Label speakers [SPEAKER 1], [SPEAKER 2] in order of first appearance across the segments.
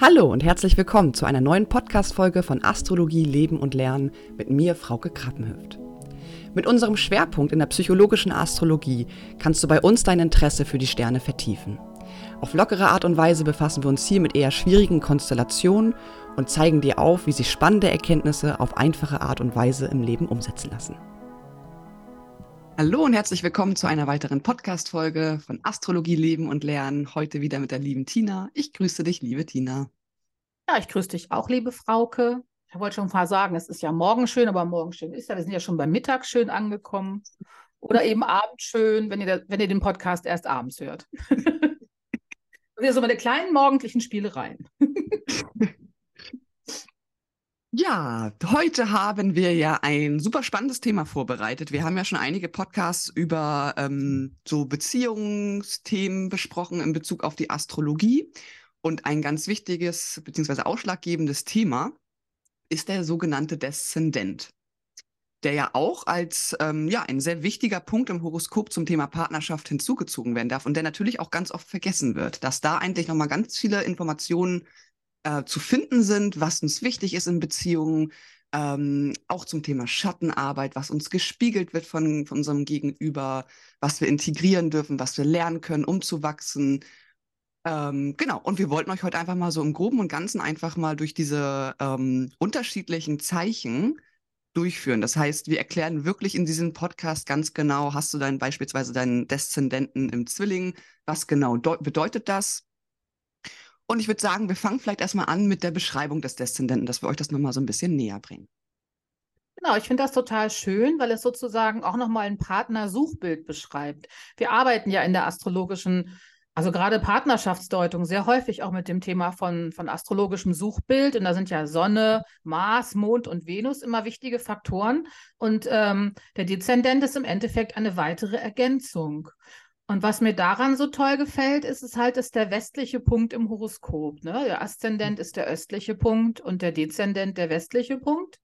[SPEAKER 1] Hallo und herzlich willkommen zu einer neuen Podcast-Folge von Astrologie, Leben und Lernen mit mir, Frauke Krappenhöft. Mit unserem Schwerpunkt in der psychologischen Astrologie kannst du bei uns dein Interesse für die Sterne vertiefen. Auf lockere Art und Weise befassen wir uns hier mit eher schwierigen Konstellationen und zeigen dir auf, wie sich spannende Erkenntnisse auf einfache Art und Weise im Leben umsetzen lassen. Hallo und herzlich willkommen zu einer weiteren Podcast-Folge von Astrologie Leben und Lernen. Heute wieder mit der lieben Tina. Ich grüße dich, liebe Tina.
[SPEAKER 2] Ja, ich grüße dich auch, liebe Frauke. Ich wollte schon mal sagen, es ist ja morgen schön, aber morgen schön ist ja, wir sind ja schon beim Mittag schön angekommen. Oder eben abends schön, wenn ihr, wenn ihr den Podcast erst abends hört. wieder so meine kleinen morgendlichen Spielereien.
[SPEAKER 1] Ja, heute haben wir ja ein super spannendes Thema vorbereitet. Wir haben ja schon einige Podcasts über ähm, so Beziehungsthemen besprochen in Bezug auf die Astrologie. Und ein ganz wichtiges bzw. ausschlaggebendes Thema ist der sogenannte Deszendent, der ja auch als ähm, ja, ein sehr wichtiger Punkt im Horoskop zum Thema Partnerschaft hinzugezogen werden darf und der natürlich auch ganz oft vergessen wird, dass da eigentlich nochmal ganz viele Informationen äh, zu finden sind, was uns wichtig ist in Beziehungen, ähm, auch zum Thema Schattenarbeit, was uns gespiegelt wird von, von unserem Gegenüber, was wir integrieren dürfen, was wir lernen können, um zu wachsen. Ähm, genau, und wir wollten euch heute einfach mal so im Groben und Ganzen einfach mal durch diese ähm, unterschiedlichen Zeichen durchführen. Das heißt, wir erklären wirklich in diesem Podcast ganz genau, hast du dann beispielsweise deinen Deszendenten im Zwilling, was genau bedeutet das? Und ich würde sagen, wir fangen vielleicht erstmal an mit der Beschreibung des Deszendenten, dass wir euch das nochmal so ein bisschen näher bringen.
[SPEAKER 2] Genau, ich finde das total schön, weil es sozusagen auch nochmal ein Partnersuchbild beschreibt. Wir arbeiten ja in der astrologischen, also gerade Partnerschaftsdeutung, sehr häufig auch mit dem Thema von, von astrologischem Suchbild. Und da sind ja Sonne, Mars, Mond und Venus immer wichtige Faktoren. Und ähm, der Dezendent ist im Endeffekt eine weitere Ergänzung. Und was mir daran so toll gefällt, ist es halt, dass der westliche Punkt im Horoskop. Ne? Der Aszendent ist der östliche Punkt und der Dezendent der westliche Punkt.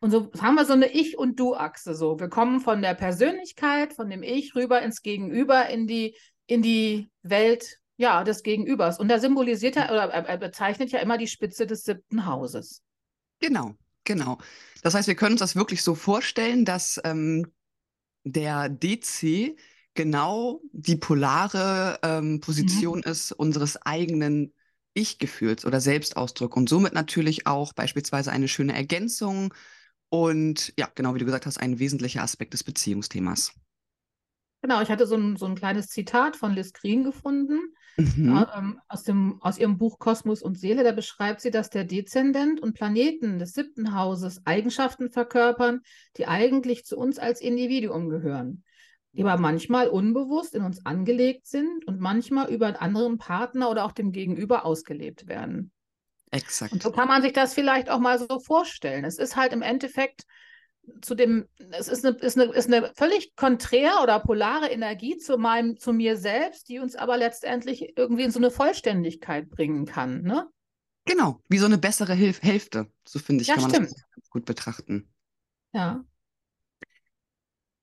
[SPEAKER 2] Und so haben wir so eine Ich- und Du-Achse. So, wir kommen von der Persönlichkeit, von dem Ich rüber ins Gegenüber, in die, in die Welt ja, des Gegenübers. Und da symbolisiert er oder er bezeichnet ja immer die Spitze des siebten Hauses.
[SPEAKER 1] Genau, genau. Das heißt, wir können uns das wirklich so vorstellen, dass ähm, der DC genau die polare ähm, mhm. Position mhm. ist unseres eigenen Ich-Gefühls oder Selbstausdruck und somit natürlich auch beispielsweise eine schöne Ergänzung und ja, genau wie du gesagt hast, ein wesentlicher Aspekt des Beziehungsthemas.
[SPEAKER 2] Genau, ich hatte so ein, so ein kleines Zitat von Liz Green gefunden mhm. äh, aus, dem, aus ihrem Buch Kosmos und Seele. Da beschreibt sie, dass der Dezendent und Planeten des siebten Hauses Eigenschaften verkörpern, die eigentlich zu uns als Individuum gehören die aber manchmal unbewusst in uns angelegt sind und manchmal über einen anderen Partner oder auch dem Gegenüber ausgelebt werden.
[SPEAKER 1] Exakt.
[SPEAKER 2] Und so kann man sich das vielleicht auch mal so vorstellen. Es ist halt im Endeffekt zu dem, es ist eine, ist eine, ist eine völlig konträr oder polare Energie zu meinem, zu mir selbst, die uns aber letztendlich irgendwie in so eine Vollständigkeit bringen kann, ne?
[SPEAKER 1] Genau, wie so eine bessere Hilf Hälfte, so finde ich, ja, kann man stimmt. das gut betrachten.
[SPEAKER 2] Ja.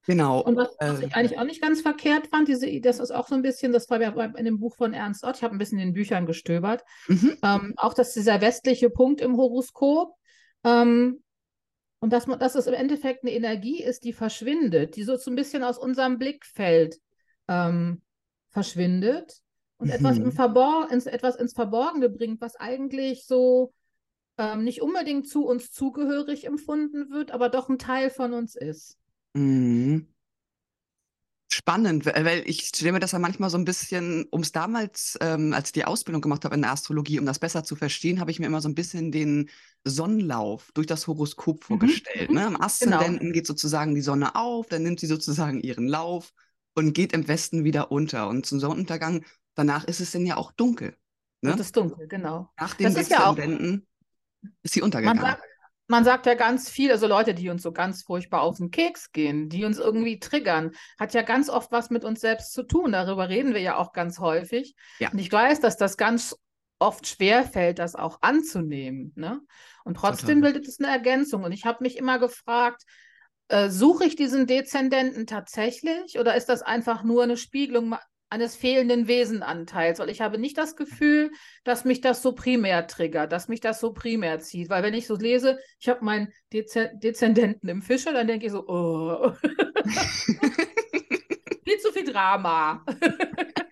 [SPEAKER 1] Genau.
[SPEAKER 2] Und was, was ich äh, eigentlich auch nicht ganz verkehrt fand, diese, das ist auch so ein bisschen, das war ja in dem Buch von Ernst Ott, ich habe ein bisschen in den Büchern gestöbert, mhm. ähm, auch dass dieser westliche Punkt im Horoskop ähm, und dass, man, dass es im Endeffekt eine Energie ist, die verschwindet, die so, so ein bisschen aus unserem Blickfeld ähm, verschwindet und mhm. etwas, im Verbor ins, etwas ins Verborgene bringt, was eigentlich so ähm, nicht unbedingt zu uns zugehörig empfunden wird, aber doch ein Teil von uns ist. Mhm.
[SPEAKER 1] Spannend, weil ich stelle mir das ja manchmal so ein bisschen, um es damals, ähm, als ich die Ausbildung gemacht habe in der Astrologie, um das besser zu verstehen, habe ich mir immer so ein bisschen den Sonnenlauf durch das Horoskop mhm, vorgestellt. Mhm. Ne? Am genau. Aszendenten geht sozusagen die Sonne auf, dann nimmt sie sozusagen ihren Lauf und geht im Westen wieder unter. Und zum Sonnenuntergang, danach ist es dann ja auch dunkel.
[SPEAKER 2] Ne? Und es ist dunkel, genau.
[SPEAKER 1] Nach dem das ist, ja auch, ist sie untergegangen.
[SPEAKER 2] Man sagt, man sagt ja ganz viel, also Leute, die uns so ganz furchtbar auf den Keks gehen, die uns irgendwie triggern, hat ja ganz oft was mit uns selbst zu tun. Darüber reden wir ja auch ganz häufig. Ja. Und ich weiß, dass das ganz oft schwer fällt, das auch anzunehmen. Ne? Und trotzdem Total. bildet es eine Ergänzung. Und ich habe mich immer gefragt, äh, suche ich diesen Dezendenten tatsächlich oder ist das einfach nur eine Spiegelung eines fehlenden Wesenanteils, weil ich habe nicht das Gefühl, dass mich das so primär triggert, dass mich das so primär zieht. Weil wenn ich so lese, ich habe meinen Dez Dezendenten im Fische, dann denke ich so, oh. viel zu viel Drama.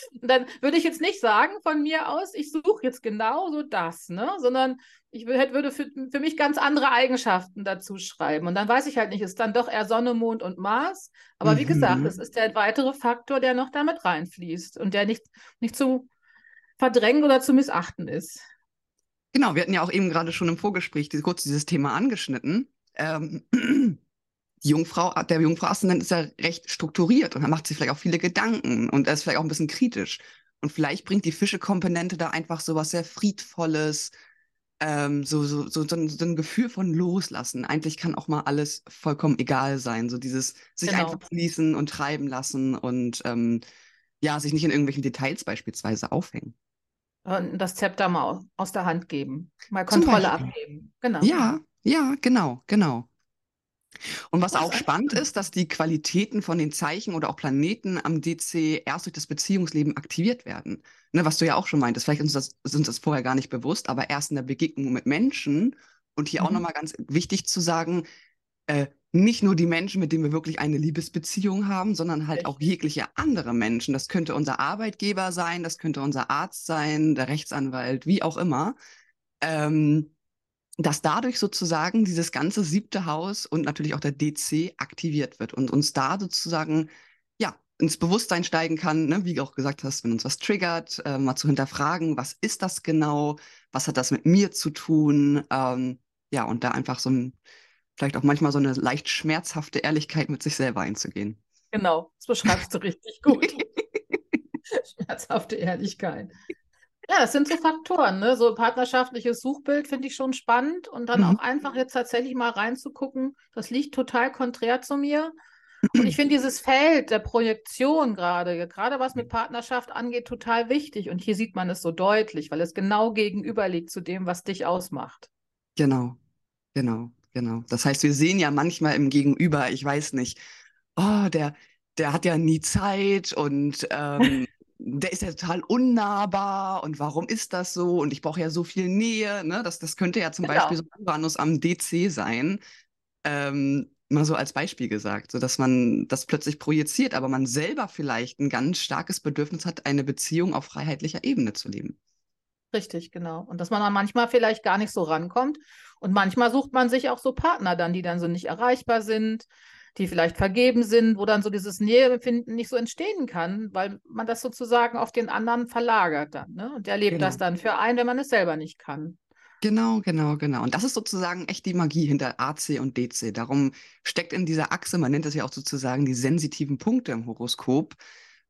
[SPEAKER 2] dann würde ich jetzt nicht sagen von mir aus, ich suche jetzt genau so das, ne? sondern ich würde für, für mich ganz andere Eigenschaften dazu schreiben. Und dann weiß ich halt nicht, ist dann doch eher Sonne, Mond und Mars. Aber mhm. wie gesagt, es ist der weitere Faktor, der noch damit reinfließt und der nicht, nicht zu verdrängen oder zu missachten ist.
[SPEAKER 1] Genau, wir hatten ja auch eben gerade schon im Vorgespräch kurz dieses Thema angeschnitten. Ähm, die Jungfrau, der Jungfrau-Aszendent ist ja recht strukturiert und er macht sich vielleicht auch viele Gedanken und er ist vielleicht auch ein bisschen kritisch. Und vielleicht bringt die Fische-Komponente da einfach so was sehr Friedvolles, ähm, so, so, so, so, ein, so ein Gefühl von Loslassen. Eigentlich kann auch mal alles vollkommen egal sein. So dieses sich genau. einfach fließen und treiben lassen und ähm, ja, sich nicht in irgendwelchen Details beispielsweise aufhängen.
[SPEAKER 2] Und das Zepter mal aus der Hand geben. Mal Kontrolle abgeben.
[SPEAKER 1] Genau. Ja, ja, genau, genau. Und was auch spannend ist, dass die Qualitäten von den Zeichen oder auch Planeten am DC erst durch das Beziehungsleben aktiviert werden. Ne, was du ja auch schon meintest, vielleicht ist uns, das, ist uns das vorher gar nicht bewusst, aber erst in der Begegnung mit Menschen. Und hier mhm. auch nochmal ganz wichtig zu sagen, äh, nicht nur die Menschen, mit denen wir wirklich eine Liebesbeziehung haben, sondern halt auch jegliche andere Menschen. Das könnte unser Arbeitgeber sein, das könnte unser Arzt sein, der Rechtsanwalt, wie auch immer. Ähm, dass dadurch sozusagen dieses ganze siebte Haus und natürlich auch der DC aktiviert wird und uns da sozusagen ja ins Bewusstsein steigen kann, ne? wie du auch gesagt hast, wenn uns was triggert, äh, mal zu hinterfragen, was ist das genau, was hat das mit mir zu tun, ähm, ja und da einfach so ein vielleicht auch manchmal so eine leicht schmerzhafte Ehrlichkeit mit sich selber einzugehen.
[SPEAKER 2] Genau, das beschreibst du richtig gut. Schmerzhafte Ehrlichkeit. Ja, das sind so Faktoren, ne? So partnerschaftliches Suchbild finde ich schon spannend und dann mhm. auch einfach jetzt tatsächlich mal reinzugucken, das liegt total konträr zu mir. Und ich finde dieses Feld der Projektion gerade, gerade was mit Partnerschaft angeht, total wichtig. Und hier sieht man es so deutlich, weil es genau gegenüber liegt zu dem, was dich ausmacht.
[SPEAKER 1] Genau, genau, genau. Das heißt, wir sehen ja manchmal im Gegenüber, ich weiß nicht, oh, der, der hat ja nie Zeit und ähm, der ist ja total unnahbar und warum ist das so? Und ich brauche ja so viel Nähe. Ne? Das, das könnte ja zum genau. Beispiel so Uranus am DC sein. Ähm, mal so als Beispiel gesagt, so dass man das plötzlich projiziert, aber man selber vielleicht ein ganz starkes Bedürfnis hat, eine Beziehung auf freiheitlicher Ebene zu leben.
[SPEAKER 2] Richtig, genau. Und dass man dann manchmal vielleicht gar nicht so rankommt. Und manchmal sucht man sich auch so Partner dann, die dann so nicht erreichbar sind, die vielleicht vergeben sind, wo dann so dieses Nähebefinden nicht so entstehen kann, weil man das sozusagen auf den anderen verlagert dann. Ne? Und der lebt genau. das dann für einen, wenn man es selber nicht kann.
[SPEAKER 1] Genau, genau, genau. Und das ist sozusagen echt die Magie hinter AC und DC. Darum steckt in dieser Achse, man nennt es ja auch sozusagen die sensitiven Punkte im Horoskop,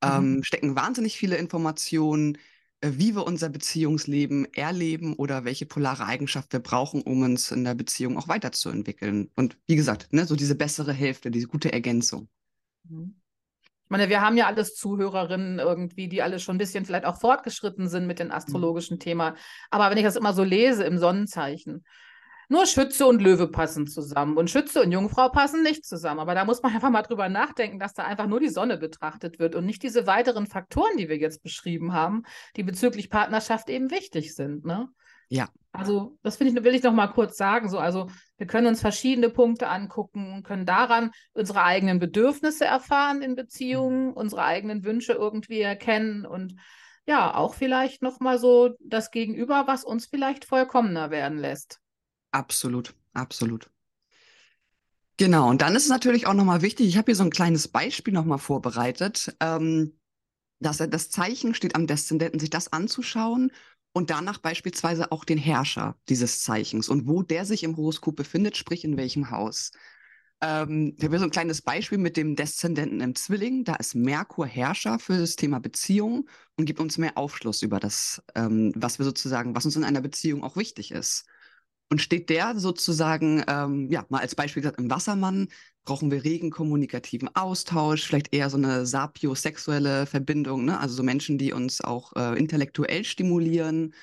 [SPEAKER 1] mhm. ähm, stecken wahnsinnig viele Informationen, wie wir unser Beziehungsleben erleben oder welche polare Eigenschaft wir brauchen, um uns in der Beziehung auch weiterzuentwickeln. Und wie gesagt, ne, so diese bessere Hälfte, diese gute Ergänzung.
[SPEAKER 2] Mhm. Ich meine, wir haben ja alles Zuhörerinnen irgendwie, die alle schon ein bisschen vielleicht auch fortgeschritten sind mit dem mhm. astrologischen. Thema. Aber wenn ich das immer so lese im Sonnenzeichen, nur Schütze und Löwe passen zusammen und Schütze und Jungfrau passen nicht zusammen. Aber da muss man einfach mal drüber nachdenken, dass da einfach nur die Sonne betrachtet wird und nicht diese weiteren Faktoren, die wir jetzt beschrieben haben, die bezüglich Partnerschaft eben wichtig sind. Ne?
[SPEAKER 1] Ja.
[SPEAKER 2] Also, das finde ich, will ich noch mal kurz sagen. So, also, wir können uns verschiedene Punkte angucken, können daran unsere eigenen Bedürfnisse erfahren in Beziehungen, mhm. unsere eigenen Wünsche irgendwie erkennen und ja, auch vielleicht noch mal so das Gegenüber, was uns vielleicht vollkommener werden lässt.
[SPEAKER 1] Absolut, absolut. Genau, und dann ist es natürlich auch nochmal wichtig, ich habe hier so ein kleines Beispiel nochmal vorbereitet, ähm, dass das Zeichen steht am Deszendenten, sich das anzuschauen und danach beispielsweise auch den Herrscher dieses Zeichens und wo der sich im Horoskop befindet, sprich in welchem Haus. Ähm, ich habe hier so ein kleines Beispiel mit dem Deszendenten im Zwilling. Da ist Merkur Herrscher für das Thema Beziehung und gibt uns mehr Aufschluss über das, ähm, was wir sozusagen, was uns in einer Beziehung auch wichtig ist. Und steht der sozusagen, ähm, ja, mal als Beispiel gesagt, im Wassermann, brauchen wir regen kommunikativen Austausch, vielleicht eher so eine sapiosexuelle Verbindung, ne? also so Menschen, die uns auch äh, intellektuell stimulieren,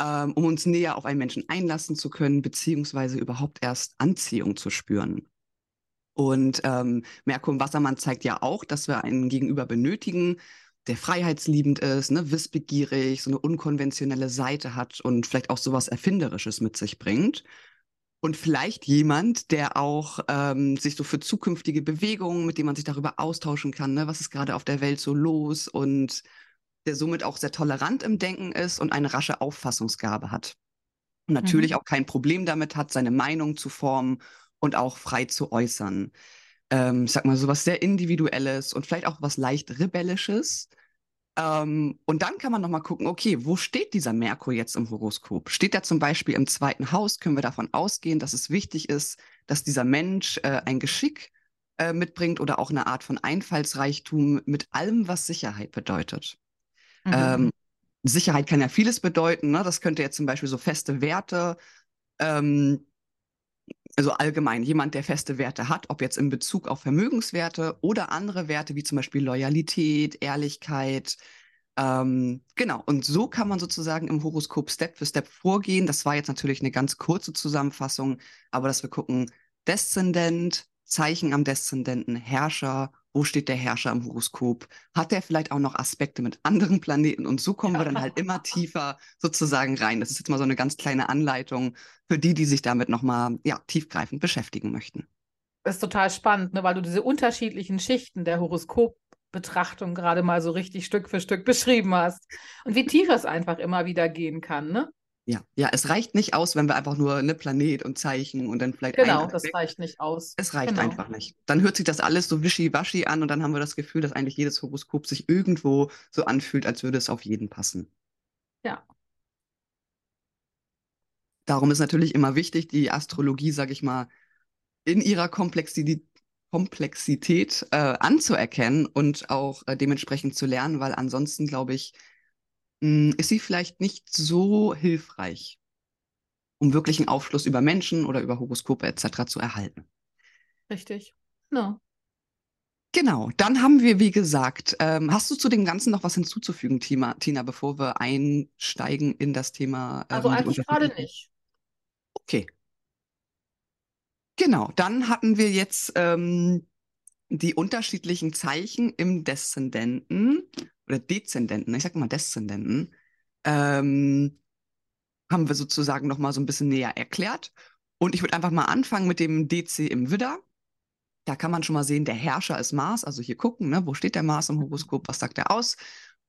[SPEAKER 1] ähm, um uns näher auf einen Menschen einlassen zu können, beziehungsweise überhaupt erst Anziehung zu spüren. Und ähm, Merkur im Wassermann zeigt ja auch, dass wir einen Gegenüber benötigen, der freiheitsliebend ist, ne, wissbegierig, so eine unkonventionelle Seite hat und vielleicht auch sowas Erfinderisches mit sich bringt. Und vielleicht jemand, der auch ähm, sich so für zukünftige Bewegungen, mit dem man sich darüber austauschen kann, ne, was ist gerade auf der Welt so los und der somit auch sehr tolerant im Denken ist und eine rasche Auffassungsgabe hat. Und natürlich mhm. auch kein Problem damit hat, seine Meinung zu formen und auch frei zu äußern. Ähm, ich sag mal, so was sehr Individuelles und vielleicht auch was leicht Rebellisches. Ähm, und dann kann man nochmal gucken, okay, wo steht dieser Merkur jetzt im Horoskop? Steht er zum Beispiel im zweiten Haus? Können wir davon ausgehen, dass es wichtig ist, dass dieser Mensch äh, ein Geschick äh, mitbringt oder auch eine Art von Einfallsreichtum mit allem, was Sicherheit bedeutet? Mhm. Ähm, Sicherheit kann ja vieles bedeuten. Ne? Das könnte jetzt zum Beispiel so feste Werte, ähm, also allgemein jemand, der feste Werte hat, ob jetzt in Bezug auf Vermögenswerte oder andere Werte wie zum Beispiel Loyalität, Ehrlichkeit. Ähm, genau, und so kann man sozusagen im Horoskop Step für Step vorgehen. Das war jetzt natürlich eine ganz kurze Zusammenfassung, aber dass wir gucken, Deszendent, Zeichen am Deszendenten, Herrscher wo steht der Herrscher im Horoskop? Hat der vielleicht auch noch Aspekte mit anderen Planeten? Und so kommen wir dann halt immer tiefer sozusagen rein. Das ist jetzt mal so eine ganz kleine Anleitung für die, die sich damit nochmal ja, tiefgreifend beschäftigen möchten.
[SPEAKER 2] Das ist total spannend, ne, weil du diese unterschiedlichen Schichten der Horoskopbetrachtung gerade mal so richtig Stück für Stück beschrieben hast. Und wie tief es einfach immer wieder gehen kann, ne?
[SPEAKER 1] Ja, ja, es reicht nicht aus, wenn wir einfach nur eine Planet und Zeichen und dann vielleicht
[SPEAKER 2] Genau, das reicht nicht aus.
[SPEAKER 1] Es reicht
[SPEAKER 2] genau.
[SPEAKER 1] einfach nicht. Dann hört sich das alles so wischiwaschi an und dann haben wir das Gefühl, dass eigentlich jedes Horoskop sich irgendwo so anfühlt, als würde es auf jeden passen.
[SPEAKER 2] Ja.
[SPEAKER 1] Darum ist natürlich immer wichtig, die Astrologie, sage ich mal, in ihrer Komplexität, Komplexität äh, anzuerkennen und auch äh, dementsprechend zu lernen, weil ansonsten, glaube ich, ist sie vielleicht nicht so hilfreich, um wirklich einen Aufschluss über Menschen oder über Horoskope etc. zu erhalten.
[SPEAKER 2] Richtig. No.
[SPEAKER 1] Genau, dann haben wir, wie gesagt, ähm, hast du zu dem Ganzen noch was hinzuzufügen, Tina, Tina bevor wir einsteigen in das Thema?
[SPEAKER 2] Ähm, also eigentlich gerade nicht.
[SPEAKER 1] Okay. Genau, dann hatten wir jetzt ähm, die unterschiedlichen Zeichen im Deszendenten oder Dezendenten, ich sag mal Deszendenten, ähm, haben wir sozusagen noch mal so ein bisschen näher erklärt. Und ich würde einfach mal anfangen mit dem DC im Widder. Da kann man schon mal sehen, der Herrscher ist Mars. Also hier gucken, ne, wo steht der Mars im Horoskop, was sagt er aus?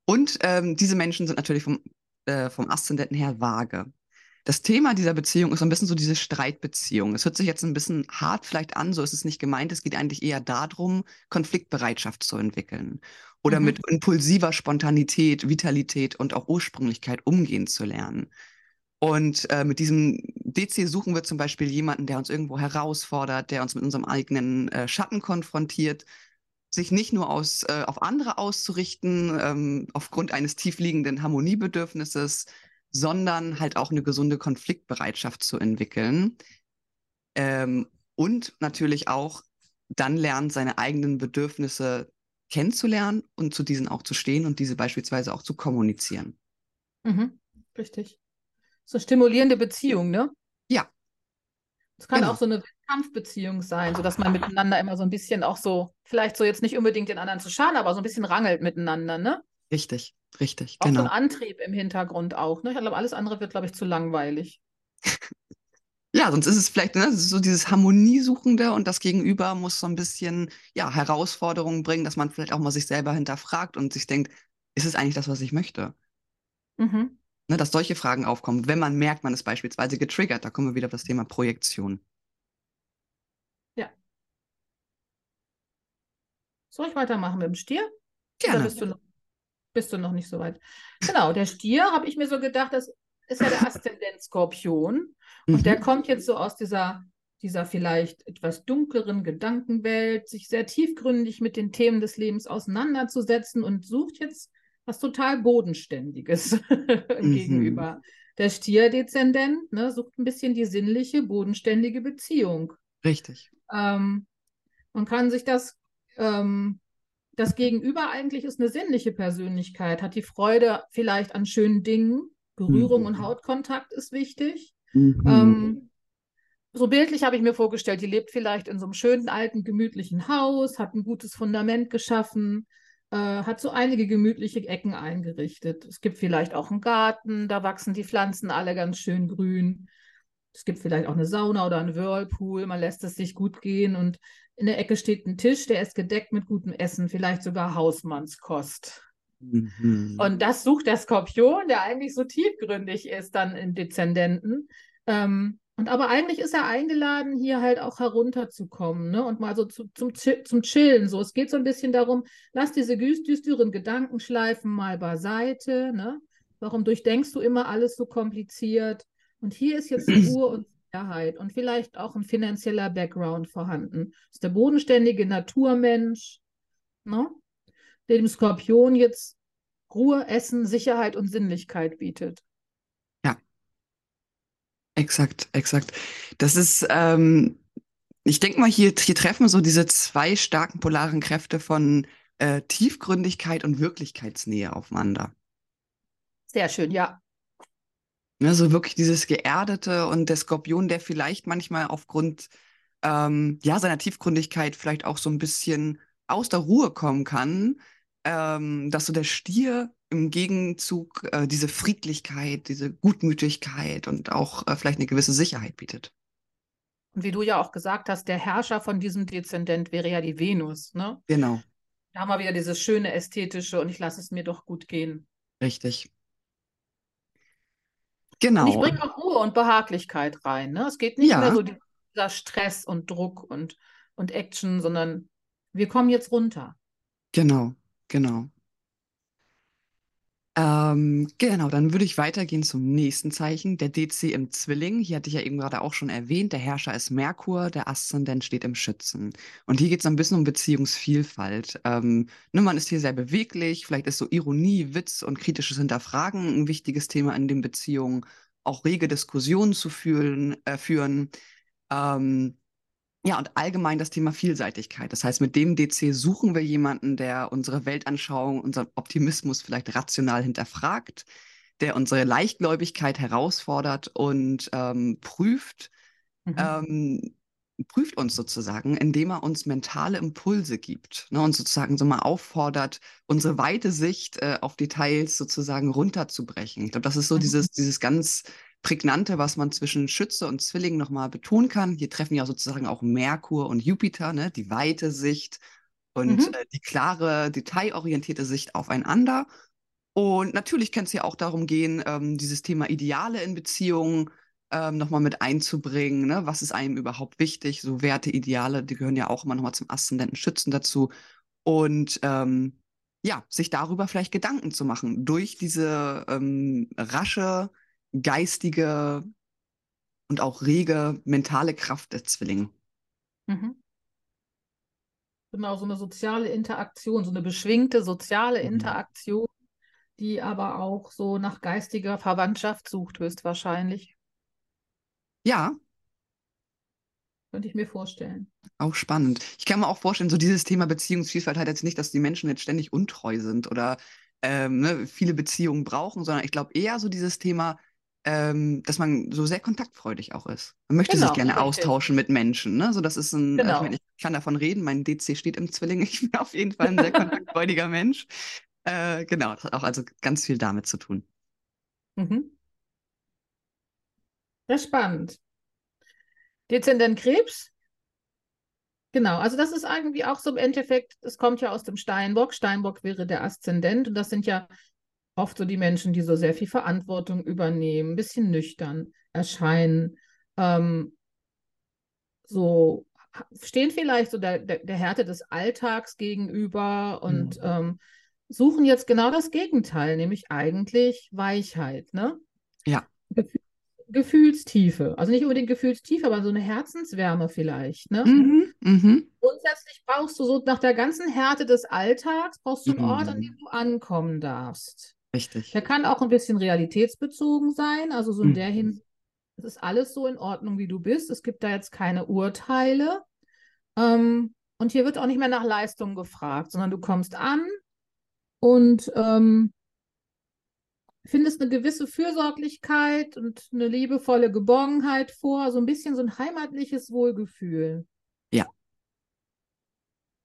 [SPEAKER 1] Und ähm, diese Menschen sind natürlich vom, äh, vom Aszendenten her vage. Das Thema dieser Beziehung ist so ein bisschen so diese Streitbeziehung. Es hört sich jetzt ein bisschen hart vielleicht an, so ist es nicht gemeint. Es geht eigentlich eher darum, Konfliktbereitschaft zu entwickeln oder mhm. mit impulsiver Spontanität, Vitalität und auch Ursprünglichkeit umgehen zu lernen. Und äh, mit diesem DC suchen wir zum Beispiel jemanden, der uns irgendwo herausfordert, der uns mit unserem eigenen äh, Schatten konfrontiert, sich nicht nur aus, äh, auf andere auszurichten, ähm, aufgrund eines tiefliegenden Harmoniebedürfnisses, sondern halt auch eine gesunde Konfliktbereitschaft zu entwickeln. Ähm, und natürlich auch dann lernen, seine eigenen Bedürfnisse kennenzulernen und zu diesen auch zu stehen und diese beispielsweise auch zu kommunizieren.
[SPEAKER 2] Mhm, richtig. So stimulierende Beziehung, ne?
[SPEAKER 1] Ja.
[SPEAKER 2] Es kann genau. auch so eine Kampfbeziehung sein, sodass man miteinander immer so ein bisschen auch so, vielleicht so jetzt nicht unbedingt den anderen zu schaden, aber so ein bisschen rangelt miteinander, ne?
[SPEAKER 1] Richtig, richtig,
[SPEAKER 2] auch
[SPEAKER 1] genau.
[SPEAKER 2] so ein Antrieb im Hintergrund auch, ne? Ich glaube, alles andere wird, glaube ich, zu langweilig.
[SPEAKER 1] Ja, sonst ist es vielleicht ne, so dieses Harmoniesuchende und das Gegenüber muss so ein bisschen ja, Herausforderungen bringen, dass man vielleicht auch mal sich selber hinterfragt und sich denkt, ist es eigentlich das, was ich möchte? Mhm. Ne, dass solche Fragen aufkommen, wenn man merkt, man ist beispielsweise getriggert. Da kommen wir wieder auf das Thema Projektion.
[SPEAKER 2] Ja. Soll ich weitermachen mit dem Stier?
[SPEAKER 1] Gerne.
[SPEAKER 2] Oder bist du noch, bist du noch nicht so weit? Genau, der Stier, habe ich mir so gedacht, das ist ja der Aszendent Skorpion. Und mhm. der kommt jetzt so aus dieser, dieser vielleicht etwas dunkleren Gedankenwelt, sich sehr tiefgründig mit den Themen des Lebens auseinanderzusetzen und sucht jetzt was total Bodenständiges mhm. gegenüber. Der Stierdezendent ne, sucht ein bisschen die sinnliche, bodenständige Beziehung.
[SPEAKER 1] Richtig.
[SPEAKER 2] Ähm, man kann sich das, ähm, das Gegenüber eigentlich ist eine sinnliche Persönlichkeit, hat die Freude vielleicht an schönen Dingen, Berührung mhm. und Hautkontakt ist wichtig. Mhm. Ähm, so bildlich habe ich mir vorgestellt, die lebt vielleicht in so einem schönen, alten, gemütlichen Haus, hat ein gutes Fundament geschaffen, äh, hat so einige gemütliche Ecken eingerichtet. Es gibt vielleicht auch einen Garten, da wachsen die Pflanzen alle ganz schön grün. Es gibt vielleicht auch eine Sauna oder einen Whirlpool, man lässt es sich gut gehen und in der Ecke steht ein Tisch, der ist gedeckt mit gutem Essen, vielleicht sogar Hausmannskost. Mhm. Und das sucht der Skorpion, der eigentlich so tiefgründig ist, dann im Dezendenten. Ähm, und aber eigentlich ist er eingeladen, hier halt auch herunterzukommen, ne? Und mal so zu, zum, zum Chillen. So, es geht so ein bisschen darum, lass diese düsteren Gedankenschleifen mal beiseite, ne? Warum durchdenkst du immer alles so kompliziert? Und hier ist jetzt Ruhe und Sicherheit und vielleicht auch ein finanzieller Background vorhanden. Ist der bodenständige Naturmensch, ne? Der dem Skorpion jetzt Ruhe, Essen, Sicherheit und Sinnlichkeit bietet.
[SPEAKER 1] Exakt, exakt. Das ist, ähm, ich denke mal, hier, hier treffen so diese zwei starken polaren Kräfte von äh, Tiefgründigkeit und Wirklichkeitsnähe aufeinander.
[SPEAKER 2] Sehr schön, ja.
[SPEAKER 1] Ne, so wirklich dieses Geerdete und der Skorpion, der vielleicht manchmal aufgrund ähm, ja, seiner Tiefgründigkeit vielleicht auch so ein bisschen aus der Ruhe kommen kann, ähm, dass so der Stier im Gegenzug äh, diese Friedlichkeit, diese Gutmütigkeit und auch äh, vielleicht eine gewisse Sicherheit bietet.
[SPEAKER 2] Und wie du ja auch gesagt hast, der Herrscher von diesem Dezendent wäre ja die Venus, ne?
[SPEAKER 1] Genau.
[SPEAKER 2] Da haben wir wieder dieses schöne ästhetische und ich lasse es mir doch gut gehen.
[SPEAKER 1] Richtig. Genau. Und
[SPEAKER 2] ich bringe auch Ruhe und Behaglichkeit rein. Ne? Es geht nicht ja. mehr so dieser Stress und Druck und, und Action, sondern wir kommen jetzt runter.
[SPEAKER 1] Genau, genau. Ähm, genau, dann würde ich weitergehen zum nächsten Zeichen, der DC im Zwilling. Hier hatte ich ja eben gerade auch schon erwähnt, der Herrscher ist Merkur, der Aszendent steht im Schützen. Und hier geht es ein bisschen um Beziehungsvielfalt. Ähm, ne, man ist hier sehr beweglich, vielleicht ist so Ironie, Witz und kritisches Hinterfragen ein wichtiges Thema in den Beziehungen, auch rege Diskussionen zu fühlen, äh, führen. Ähm, ja, und allgemein das Thema Vielseitigkeit. Das heißt, mit dem DC suchen wir jemanden, der unsere Weltanschauung, unseren Optimismus vielleicht rational hinterfragt, der unsere Leichtgläubigkeit herausfordert und ähm, prüft, mhm. ähm, prüft uns sozusagen, indem er uns mentale Impulse gibt ne, und sozusagen so mal auffordert, unsere weite Sicht äh, auf Details sozusagen runterzubrechen. Ich glaube, das ist so mhm. dieses, dieses ganz Prägnante, was man zwischen Schütze und Zwilling nochmal betonen kann. Hier treffen ja sozusagen auch Merkur und Jupiter, ne? die weite Sicht und mhm. äh, die klare, detailorientierte Sicht aufeinander. Und natürlich kann es ja auch darum gehen, ähm, dieses Thema Ideale in Beziehungen ähm, nochmal mit einzubringen. Ne? Was ist einem überhaupt wichtig? So Werte, Ideale, die gehören ja auch immer nochmal zum Aszendenten Schützen dazu. Und ähm, ja, sich darüber vielleicht Gedanken zu machen durch diese ähm, rasche geistige und auch rege mentale Kraft des Zwillingen.
[SPEAKER 2] Mhm. Genau, so eine soziale Interaktion, so eine beschwingte soziale mhm. Interaktion, die aber auch so nach geistiger Verwandtschaft sucht, höchstwahrscheinlich.
[SPEAKER 1] Ja.
[SPEAKER 2] Könnte ich mir vorstellen.
[SPEAKER 1] Auch spannend. Ich kann mir auch vorstellen, so dieses Thema Beziehungsvielfalt hat jetzt nicht, dass die Menschen jetzt ständig untreu sind oder ähm, ne, viele Beziehungen brauchen, sondern ich glaube eher so dieses Thema, ähm, dass man so sehr kontaktfreudig auch ist. Man möchte genau, sich gerne richtig. austauschen mit Menschen. Ne? So, das ist ein, genau. ich, meine, ich, kann davon reden, mein DC steht im Zwilling. Ich bin auf jeden Fall ein sehr kontaktfreudiger Mensch. Äh, genau, das hat auch also ganz viel damit zu tun.
[SPEAKER 2] Mhm. Sehr spannend. Dezendent Krebs? Genau, also das ist irgendwie auch so im Endeffekt, es kommt ja aus dem Steinbock. Steinbock wäre der Aszendent und das sind ja oft so die Menschen, die so sehr viel Verantwortung übernehmen, ein bisschen nüchtern erscheinen, ähm, so stehen vielleicht so der, der, der, Härte des Alltags gegenüber und mhm. ähm, suchen jetzt genau das Gegenteil, nämlich eigentlich Weichheit, ne?
[SPEAKER 1] Ja.
[SPEAKER 2] Gefühl, Gefühlstiefe. Also nicht unbedingt Gefühlstiefe, aber so eine Herzenswärme vielleicht, ne?
[SPEAKER 1] Mhm. Mhm.
[SPEAKER 2] Grundsätzlich brauchst du so nach der ganzen Härte des Alltags, brauchst du einen Ort, an mhm. dem du ankommen darfst.
[SPEAKER 1] Richtig.
[SPEAKER 2] Der kann auch ein bisschen realitätsbezogen sein, also so in mhm. der Hinsicht, es ist alles so in Ordnung, wie du bist. Es gibt da jetzt keine Urteile. Ähm, und hier wird auch nicht mehr nach Leistung gefragt, sondern du kommst an und ähm, findest eine gewisse Fürsorglichkeit und eine liebevolle Geborgenheit vor, so ein bisschen so ein heimatliches Wohlgefühl.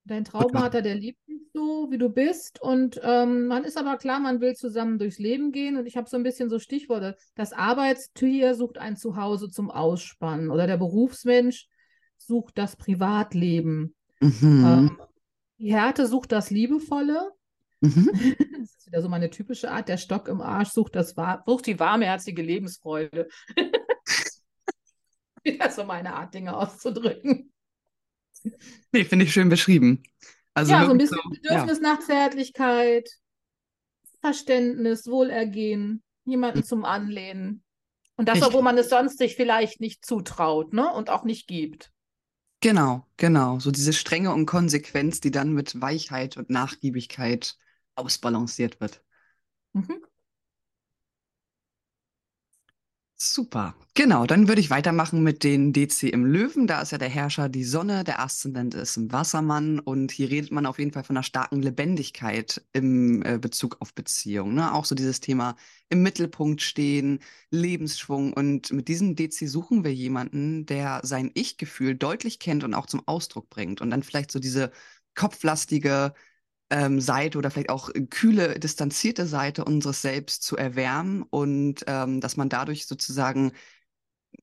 [SPEAKER 2] Dein Traumvater, der liebt dich so, wie du bist. Und ähm, man ist aber klar, man will zusammen durchs Leben gehen. Und ich habe so ein bisschen so Stichworte. Das Arbeitstier sucht ein Zuhause zum Ausspannen. Oder der Berufsmensch sucht das Privatleben.
[SPEAKER 1] Mhm.
[SPEAKER 2] Ähm, die Härte sucht das Liebevolle.
[SPEAKER 1] Mhm.
[SPEAKER 2] Das ist wieder so meine typische Art. Der Stock im Arsch sucht, das, sucht die warmherzige Lebensfreude. wieder so meine Art, Dinge auszudrücken.
[SPEAKER 1] Nee, finde ich schön beschrieben. Also
[SPEAKER 2] ja, so ein bisschen
[SPEAKER 1] so, ja.
[SPEAKER 2] Bedürfnis nach Zärtlichkeit, Verständnis, Wohlergehen, jemanden
[SPEAKER 1] Mhm.
[SPEAKER 2] zum Anlehnen. Und das, obwohl man es sonst sich vielleicht nicht zutraut, ne? Und auch nicht gibt.
[SPEAKER 1] Genau, genau. So diese Strenge und Konsequenz, die dann mit Weichheit und Nachgiebigkeit ausbalanciert wird.
[SPEAKER 2] Mhm.
[SPEAKER 1] Super. Genau, dann würde ich weitermachen mit den DC im Löwen. Da ist ja der Herrscher die Sonne, der Aszendent ist im Wassermann und hier redet man auf jeden Fall von einer starken Lebendigkeit im äh, Bezug auf Beziehungen. Ne? Auch so dieses Thema im Mittelpunkt stehen, Lebensschwung und mit diesem DC suchen wir jemanden, der sein Ich-Gefühl deutlich kennt und auch zum Ausdruck bringt und dann vielleicht so diese kopflastige ähm, Seite oder vielleicht auch kühle, distanzierte Seite unseres Selbst zu erwärmen und ähm, dass man dadurch sozusagen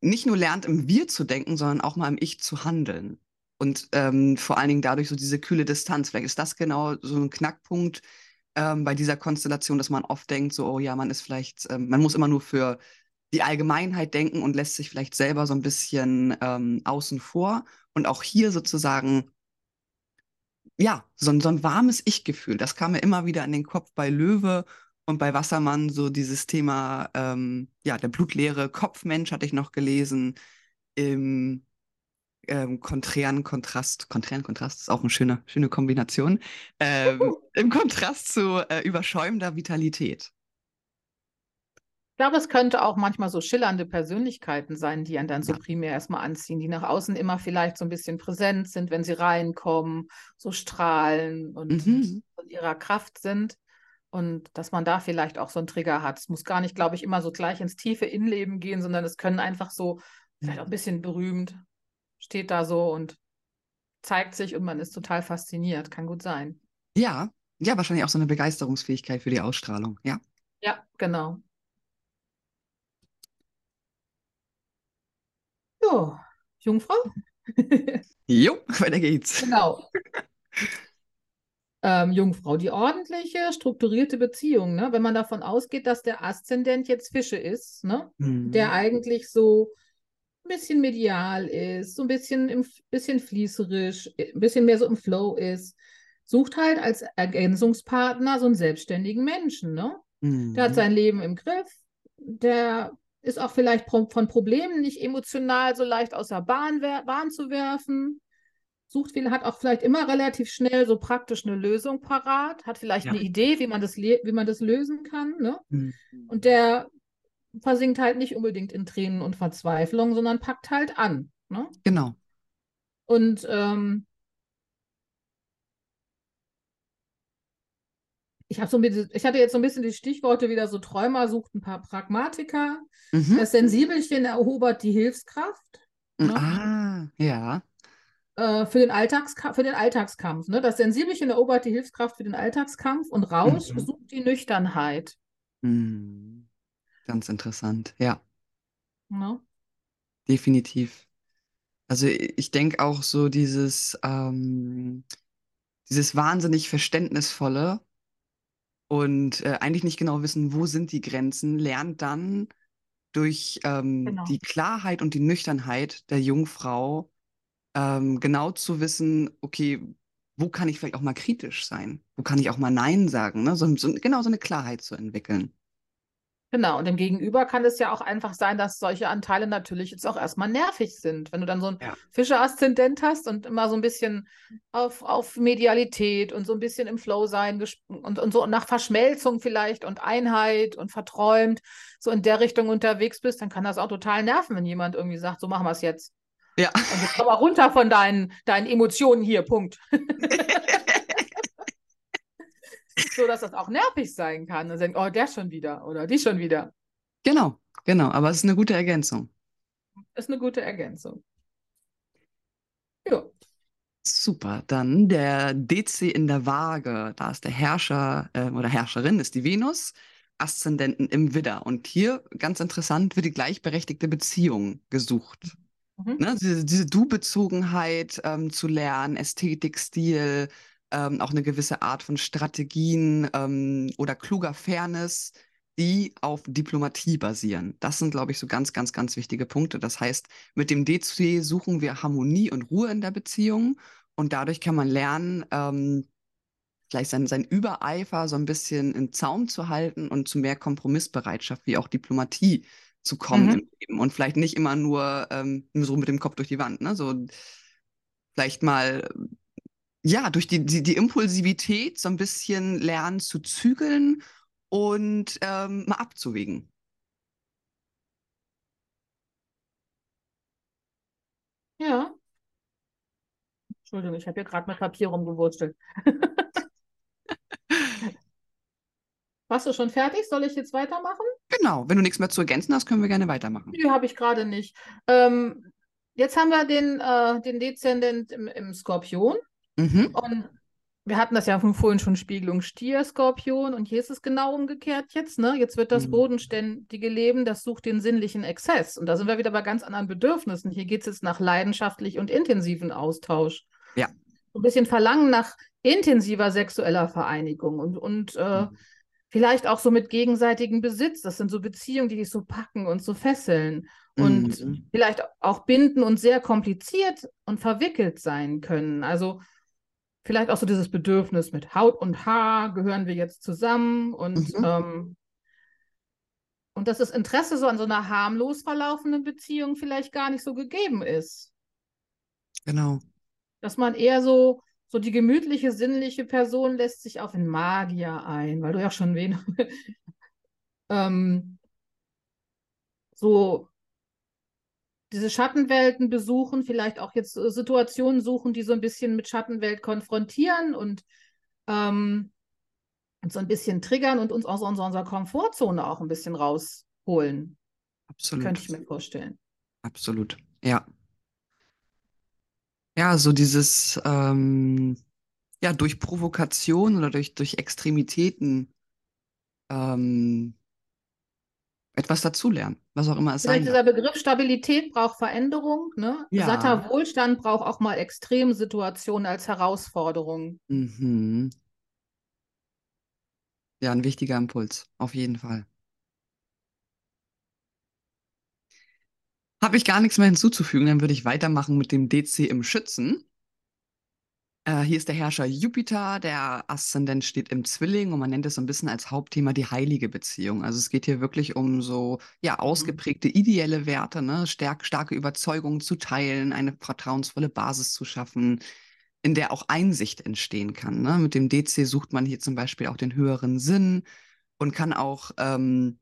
[SPEAKER 1] nicht nur lernt, im Wir zu denken, sondern auch mal im Ich zu handeln. Und ähm, vor allen Dingen dadurch so diese kühle Distanz. Vielleicht ist das genau so ein Knackpunkt ähm, bei dieser Konstellation, dass man oft denkt, so, oh ja, man ist vielleicht, ähm, man muss immer nur für die Allgemeinheit denken und lässt sich vielleicht selber so ein bisschen ähm, außen vor. Und auch hier sozusagen ja, so ein, so ein warmes Ich-Gefühl. Das kam mir immer wieder in den Kopf bei Löwe und bei Wassermann, so dieses Thema, ähm, ja, der blutleere Kopfmensch hatte ich noch gelesen. Im ähm, konträren Kontrast, konträren Kontrast ist auch eine schöne, schöne Kombination. Ähm, Im Kontrast zu äh, überschäumender Vitalität.
[SPEAKER 2] Ich glaube, es könnte auch manchmal so schillernde Persönlichkeiten sein, die einen dann so primär erstmal anziehen, die nach außen immer vielleicht so ein bisschen präsent sind, wenn sie reinkommen, so strahlen und
[SPEAKER 1] Mhm.
[SPEAKER 2] in ihrer Kraft sind. Und dass man da vielleicht auch so einen Trigger hat. Es muss gar nicht, glaube ich, immer so gleich ins tiefe Innenleben gehen, sondern es können einfach so, vielleicht auch ein bisschen berühmt, steht da so und zeigt sich und man ist total fasziniert. Kann gut sein.
[SPEAKER 1] Ja, ja, wahrscheinlich auch so eine Begeisterungsfähigkeit für die Ausstrahlung. Ja.
[SPEAKER 2] Ja, genau. Jo, Jungfrau?
[SPEAKER 1] Jo, weiter geht's.
[SPEAKER 2] Genau. Ähm, Jungfrau, die ordentliche, strukturierte Beziehung, ne? Wenn man davon ausgeht, dass der Aszendent jetzt Fische ist, ne?
[SPEAKER 1] Mhm.
[SPEAKER 2] Der eigentlich so ein bisschen medial ist, so ein bisschen im bisschen fließerisch, ein bisschen mehr so im Flow ist, sucht halt als Ergänzungspartner so einen selbstständigen Menschen, ne? Der hat
[SPEAKER 1] Mhm.
[SPEAKER 2] sein Leben im Griff, der ist auch vielleicht von Problemen nicht emotional so leicht aus der Bahn, Bahn zu werfen. Sucht viel, hat auch vielleicht immer relativ schnell so praktisch eine Lösung parat, hat vielleicht
[SPEAKER 1] Ja.
[SPEAKER 2] eine Idee, wie man das, wie man das lösen kann. Ne?
[SPEAKER 1] Mhm.
[SPEAKER 2] Und der versinkt halt nicht unbedingt in Tränen und Verzweiflung, sondern packt halt an. Ne?
[SPEAKER 1] Genau.
[SPEAKER 2] Und ähm, ich habe so ein bisschen, ich hatte jetzt so ein bisschen die Stichworte wieder so Träumer sucht ein paar Pragmatiker.
[SPEAKER 1] Mhm.
[SPEAKER 2] Das Sensibelchen erobert die Hilfskraft ne?
[SPEAKER 1] Ah, ja.
[SPEAKER 2] äh, für den Alltagska für den Alltagskampf. Ne? Das Sensibelchen erobert die Hilfskraft für den Alltagskampf und Rausch
[SPEAKER 1] Mhm.
[SPEAKER 2] sucht die Nüchternheit.
[SPEAKER 1] Mhm. Ganz interessant. Ja,
[SPEAKER 2] Ne?
[SPEAKER 1] definitiv. Also ich denke auch so dieses, ähm, dieses wahnsinnig verständnisvolle und äh, eigentlich nicht genau wissen, wo sind die Grenzen, lernt dann durch ähm,
[SPEAKER 2] Genau.
[SPEAKER 1] die Klarheit und die Nüchternheit der Jungfrau ähm, genau zu wissen, okay, wo kann ich vielleicht auch mal kritisch sein? Wo kann ich auch mal Nein sagen? Ne? So, so, genau so eine Klarheit zu entwickeln.
[SPEAKER 2] Genau, und dem Gegenüber kann es ja auch einfach sein, dass solche Anteile natürlich jetzt auch erstmal nervig sind. Wenn du dann so einen
[SPEAKER 1] Ja.
[SPEAKER 2] Fische-Aszendent hast und immer so ein bisschen auf, auf Medialität und so ein bisschen im Flow sein und, und so nach Verschmelzung vielleicht und Einheit und verträumt, so in der Richtung unterwegs bist, dann kann das auch total nerven, wenn jemand irgendwie sagt, so machen wir es jetzt.
[SPEAKER 1] Ja.
[SPEAKER 2] Und jetzt komm mal runter von deinen, deinen Emotionen hier, Punkt. so dass das auch nervig sein kann. Und denkt, oh, der schon wieder oder die schon wieder.
[SPEAKER 1] Genau, genau. Aber es ist eine gute Ergänzung.
[SPEAKER 2] Ist eine gute Ergänzung. Ja.
[SPEAKER 1] Super, dann der DC in der Waage. Da ist der Herrscher äh, oder Herrscherin, ist die Venus. Aszendenten im Widder. Und hier, ganz interessant, wird die gleichberechtigte Beziehung gesucht. Mhm. Ne, diese, diese Du-Bezogenheit ähm, zu lernen, Ästhetik, Stil, ähm, auch eine gewisse Art von Strategien ähm, oder kluger Fairness, die auf Diplomatie basieren. Das sind, glaube ich, so ganz, ganz, ganz wichtige Punkte. Das heißt, mit dem DC suchen wir Harmonie und Ruhe in der Beziehung und dadurch kann man lernen, ähm, vielleicht sein, sein Übereifer so ein bisschen in Zaum zu halten und zu mehr Kompromissbereitschaft, wie auch Diplomatie zu kommen mhm. im Leben und vielleicht nicht immer nur ähm, so mit dem Kopf durch die Wand, ne? So vielleicht mal ja durch die, die, die Impulsivität so ein bisschen lernen zu zügeln und ähm, mal abzuwägen.
[SPEAKER 2] Ja. Entschuldigung, ich habe hier gerade mit Papier rumgewurzelt. Warst du schon fertig? Soll ich jetzt weitermachen?
[SPEAKER 1] Genau, wenn du nichts mehr zu ergänzen hast, können wir gerne weitermachen.
[SPEAKER 2] Nee, habe ich gerade nicht. Ähm, jetzt haben wir den, äh, den Dezendent im, im Skorpion. Mhm. Und wir hatten das ja von vorhin schon Spiegelung Stier, Skorpion und hier ist es genau umgekehrt jetzt. Ne? Jetzt wird das mhm. bodenständige Leben, das sucht den sinnlichen Exzess. Und da sind wir wieder bei ganz anderen Bedürfnissen. Hier geht es jetzt nach leidenschaftlich und intensiven Austausch.
[SPEAKER 1] Ja.
[SPEAKER 2] ein bisschen Verlangen nach intensiver sexueller Vereinigung und, und äh, mhm vielleicht auch so mit gegenseitigem Besitz. Das sind so Beziehungen, die dich so packen und so fesseln und mhm. vielleicht auch binden und sehr kompliziert und verwickelt sein können. Also vielleicht auch so dieses Bedürfnis mit Haut und Haar gehören wir jetzt zusammen und mhm. ähm, und dass das Interesse so an so einer harmlos verlaufenden Beziehung vielleicht gar nicht so gegeben ist.
[SPEAKER 1] Genau.
[SPEAKER 2] Dass man eher so so die gemütliche, sinnliche Person lässt sich auf den Magier ein, weil du ja schon wen. ähm, so diese Schattenwelten besuchen, vielleicht auch jetzt Situationen suchen, die so ein bisschen mit Schattenwelt konfrontieren und ähm, uns so ein bisschen triggern und uns aus unserer Komfortzone auch ein bisschen rausholen.
[SPEAKER 1] Absolut.
[SPEAKER 2] Könnte ich mir vorstellen.
[SPEAKER 1] Absolut, ja. Ja, so dieses, ähm, ja, durch Provokation oder durch, durch Extremitäten ähm, etwas dazulernen, was auch immer es
[SPEAKER 2] Vielleicht
[SPEAKER 1] sein
[SPEAKER 2] dieser Begriff Stabilität braucht Veränderung, ne?
[SPEAKER 1] Ja.
[SPEAKER 2] Satter Wohlstand braucht auch mal Extremsituationen als Herausforderung.
[SPEAKER 1] Mhm. Ja, ein wichtiger Impuls, auf jeden Fall. Habe ich gar nichts mehr hinzuzufügen, dann würde ich weitermachen mit dem DC im Schützen. Äh, hier ist der Herrscher Jupiter, der Aszendent steht im Zwilling und man nennt es so ein bisschen als Hauptthema die heilige Beziehung. Also es geht hier wirklich um so ja mhm. ausgeprägte ideelle Werte, ne? Stark, starke Überzeugungen zu teilen, eine vertrauensvolle Basis zu schaffen, in der auch Einsicht entstehen kann. Ne? Mit dem DC sucht man hier zum Beispiel auch den höheren Sinn und kann auch ähm,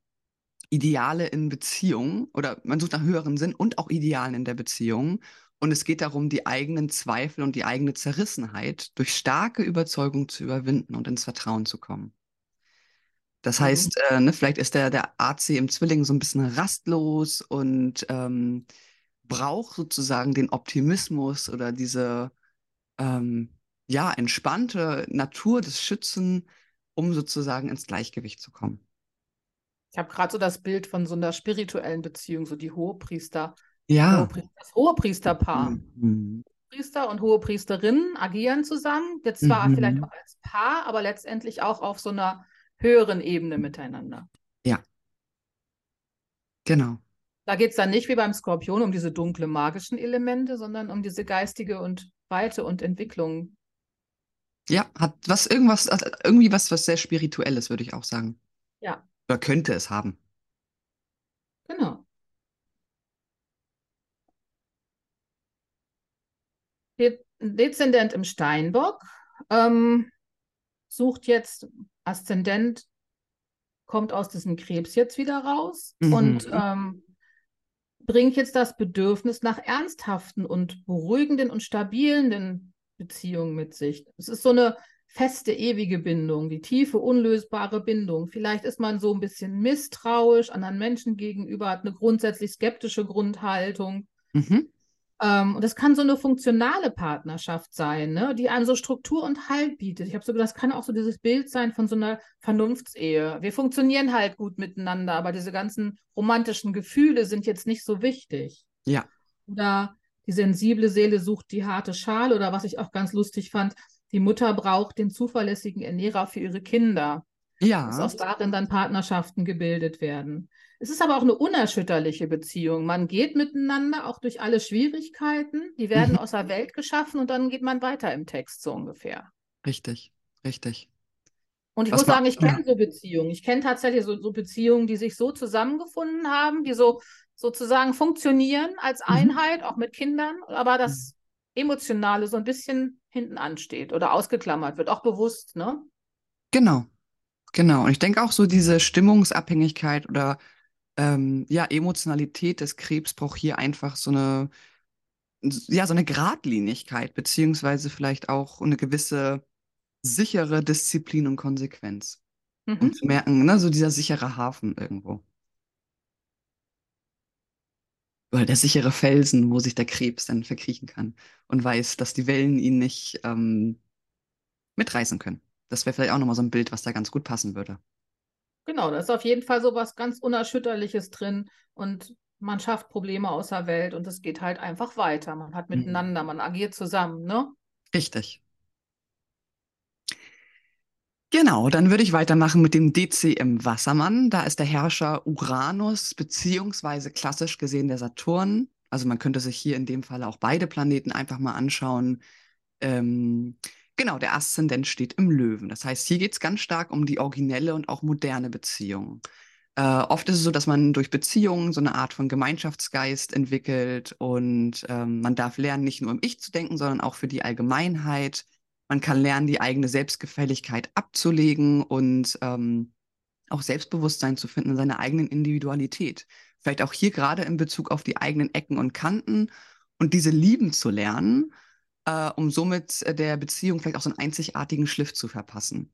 [SPEAKER 1] Ideale in Beziehung oder man sucht nach höheren Sinn und auch Idealen in der Beziehung. Und es geht darum, die eigenen Zweifel und die eigene Zerrissenheit durch starke Überzeugung zu überwinden und ins Vertrauen zu kommen. Das mhm. heißt, äh, ne, vielleicht ist der, der AC im Zwilling so ein bisschen rastlos und ähm, braucht sozusagen den Optimismus oder diese ähm, ja, entspannte Natur des Schützen, um sozusagen ins Gleichgewicht zu kommen.
[SPEAKER 2] Ich habe gerade so das Bild von so einer spirituellen Beziehung, so die Hohepriester.
[SPEAKER 1] Ja.
[SPEAKER 2] Das Hohepriesterpaar.
[SPEAKER 1] Mhm.
[SPEAKER 2] Priester und Hohepriesterinnen agieren zusammen, jetzt zwar mhm. vielleicht auch als Paar, aber letztendlich auch auf so einer höheren Ebene miteinander.
[SPEAKER 1] Ja. Genau.
[SPEAKER 2] Da geht es dann nicht wie beim Skorpion um diese dunkle magischen Elemente, sondern um diese geistige und Weite und Entwicklung.
[SPEAKER 1] Ja, hat was irgendwas, irgendwie was, was sehr Spirituelles, würde ich auch sagen.
[SPEAKER 2] Ja.
[SPEAKER 1] Oder könnte es haben.
[SPEAKER 2] Genau. De Dezendent im Steinbock ähm, sucht jetzt Aszendent, kommt aus diesem Krebs jetzt wieder raus mhm. und ähm, bringt jetzt das Bedürfnis nach ernsthaften und beruhigenden und stabilen Beziehungen mit sich. Es ist so eine feste, ewige Bindung, die tiefe, unlösbare Bindung. Vielleicht ist man so ein bisschen misstrauisch anderen Menschen gegenüber, hat eine grundsätzlich skeptische Grundhaltung. Mhm. Ähm, und das kann so eine funktionale Partnerschaft sein, ne, die einem so Struktur und Halt bietet. Ich habe so gedacht, das kann auch so dieses Bild sein von so einer Vernunftsehe. Wir funktionieren halt gut miteinander, aber diese ganzen romantischen Gefühle sind jetzt nicht so wichtig.
[SPEAKER 1] Ja.
[SPEAKER 2] Oder die sensible Seele sucht die harte Schale oder was ich auch ganz lustig fand, die Mutter braucht den zuverlässigen Ernährer für ihre Kinder.
[SPEAKER 1] Ja.
[SPEAKER 2] Dass aus darin dann Partnerschaften gebildet werden. Es ist aber auch eine unerschütterliche Beziehung. Man geht miteinander auch durch alle Schwierigkeiten. Die werden mhm. aus der Welt geschaffen und dann geht man weiter im Text so ungefähr.
[SPEAKER 1] Richtig, richtig.
[SPEAKER 2] Und ich Was muss sagen, ich kenne ja. so Beziehungen. Ich kenne tatsächlich so, so, Beziehungen, die sich so zusammengefunden haben, die so sozusagen funktionieren als mhm. Einheit, mhm. auch mit Kindern, aber das mhm. Emotionale so ein bisschen hinten ansteht oder ausgeklammert wird, auch bewusst, ne?
[SPEAKER 1] Genau, genau. Und ich denke auch so diese Stimmungsabhängigkeit oder ähm, ja, Emotionalität des Krebs braucht hier einfach so eine, ja, so eine Gradlinigkeit, beziehungsweise vielleicht auch eine gewisse sichere Disziplin und Konsequenz. Mhm. Um zu merken, ne, so dieser sichere Hafen irgendwo. Oder der sichere Felsen, wo sich der Krebs dann verkriechen kann und weiß, dass die Wellen ihn nicht ähm, mitreißen können. Das wäre vielleicht auch nochmal so ein Bild, was da ganz gut passen würde.
[SPEAKER 2] Genau, da ist auf jeden Fall so was ganz Unerschütterliches drin und man schafft Probleme aus der Welt und es geht halt einfach weiter. Man hat mhm. miteinander, man agiert zusammen, ne?
[SPEAKER 1] Richtig. Genau, dann würde ich weitermachen mit dem DCM Wassermann. Da ist der Herrscher Uranus, beziehungsweise klassisch gesehen der Saturn. Also man könnte sich hier in dem Fall auch beide Planeten einfach mal anschauen. Ähm, Genau, der Aszendent steht im Löwen. Das heißt, hier geht es ganz stark um die originelle und auch moderne Beziehung. Äh, oft ist es so, dass man durch Beziehungen so eine Art von Gemeinschaftsgeist entwickelt und ähm, man darf lernen, nicht nur im Ich zu denken, sondern auch für die Allgemeinheit. Man kann lernen, die eigene Selbstgefälligkeit abzulegen und ähm, auch Selbstbewusstsein zu finden in seiner eigenen Individualität. Vielleicht auch hier gerade in Bezug auf die eigenen Ecken und Kanten und diese lieben zu lernen äh, um somit äh, der Beziehung vielleicht auch so einen einzigartigen Schliff zu verpassen.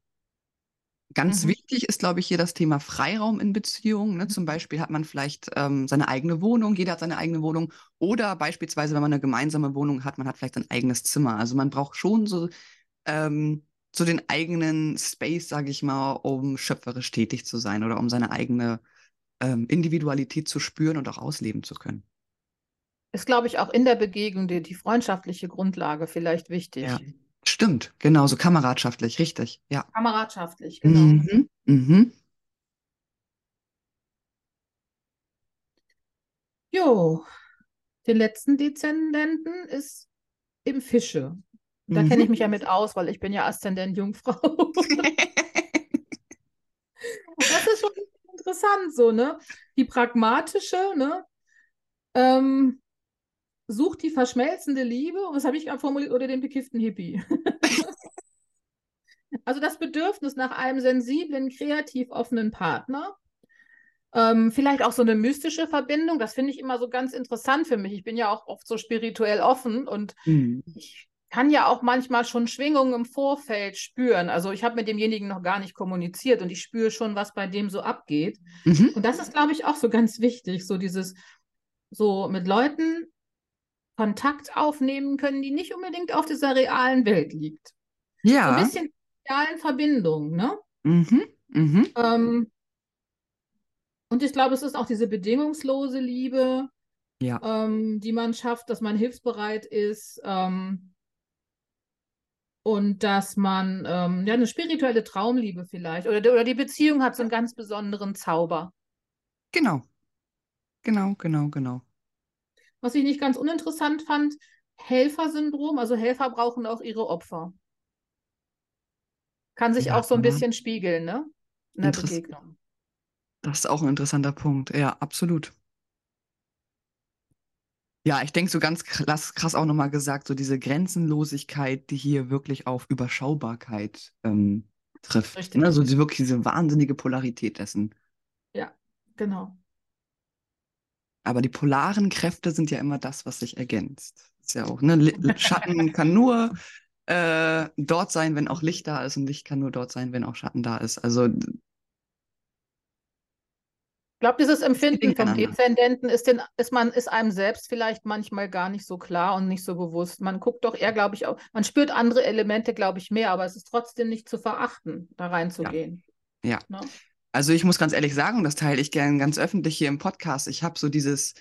[SPEAKER 1] Ganz mhm. wichtig ist, glaube ich, hier das Thema Freiraum in Beziehungen. Ne? Zum Beispiel hat man vielleicht ähm, seine eigene Wohnung, jeder hat seine eigene Wohnung. Oder beispielsweise, wenn man eine gemeinsame Wohnung hat, man hat vielleicht ein eigenes Zimmer. Also man braucht schon so, ähm, so den eigenen Space, sage ich mal, um schöpferisch tätig zu sein oder um seine eigene ähm, Individualität zu spüren und auch ausleben zu können
[SPEAKER 2] ist, glaube ich, auch in der Begegnung die, die freundschaftliche Grundlage vielleicht wichtig.
[SPEAKER 1] Ja. Stimmt, genau, so kameradschaftlich, richtig, ja.
[SPEAKER 2] Kameradschaftlich, genau. Mhm, mhm. Jo, den letzten Dezendenten ist im Fische. Da mhm. kenne ich mich ja mit aus, weil ich bin ja Aszendent Jungfrau. das ist schon interessant so, ne? Die pragmatische, ne? Ähm, sucht die verschmelzende Liebe, was habe ich gerade formuliert, oder den bekifften Hippie. also das Bedürfnis nach einem sensiblen, kreativ offenen Partner. Ähm, vielleicht auch so eine mystische Verbindung, das finde ich immer so ganz interessant für mich. Ich bin ja auch oft so spirituell offen und mhm. ich kann ja auch manchmal schon Schwingungen im Vorfeld spüren. Also ich habe mit demjenigen noch gar nicht kommuniziert und ich spüre schon, was bei dem so abgeht. Mhm. Und das ist, glaube ich, auch so ganz wichtig, so dieses so mit Leuten Kontakt aufnehmen können, die nicht unbedingt auf dieser realen Welt liegt.
[SPEAKER 1] Ja.
[SPEAKER 2] So ein bisschen realen Verbindung, ne?
[SPEAKER 1] Mhm. Mhm.
[SPEAKER 2] Ähm, und ich glaube, es ist auch diese bedingungslose Liebe,
[SPEAKER 1] ja.
[SPEAKER 2] ähm, die man schafft, dass man hilfsbereit ist ähm, und dass man ähm, ja eine spirituelle Traumliebe vielleicht oder, oder die Beziehung hat so einen ganz besonderen Zauber.
[SPEAKER 1] Genau. Genau, genau, genau.
[SPEAKER 2] Was ich nicht ganz uninteressant fand, Helfersyndrom, also Helfer brauchen auch ihre Opfer. Kann sich ja, auch so ein bisschen spiegeln, ne? In der Begegnung.
[SPEAKER 1] Das ist auch ein interessanter Punkt. Ja, absolut. Ja, ich denke so ganz krass, krass auch nochmal gesagt, so diese Grenzenlosigkeit, die hier wirklich auf Überschaubarkeit ähm, trifft. Richtig. Ne? Also die, wirklich diese wahnsinnige Polarität dessen.
[SPEAKER 2] Ja, genau.
[SPEAKER 1] Aber die polaren Kräfte sind ja immer das, was sich ergänzt. ist ja auch, ne? Schatten kann nur äh, dort sein, wenn auch Licht da ist und Licht kann nur dort sein, wenn auch Schatten da ist. Also
[SPEAKER 2] Ich glaube, dieses Empfinden vom Dezendenten ist, den, ist, man, ist einem selbst vielleicht manchmal gar nicht so klar und nicht so bewusst. Man guckt doch eher, glaube ich, auch, man spürt andere Elemente, glaube ich, mehr, aber es ist trotzdem nicht zu verachten, da reinzugehen.
[SPEAKER 1] Ja. ja. Ne? Also ich muss ganz ehrlich sagen, das teile ich gerne ganz öffentlich hier im Podcast. Ich habe so dieses,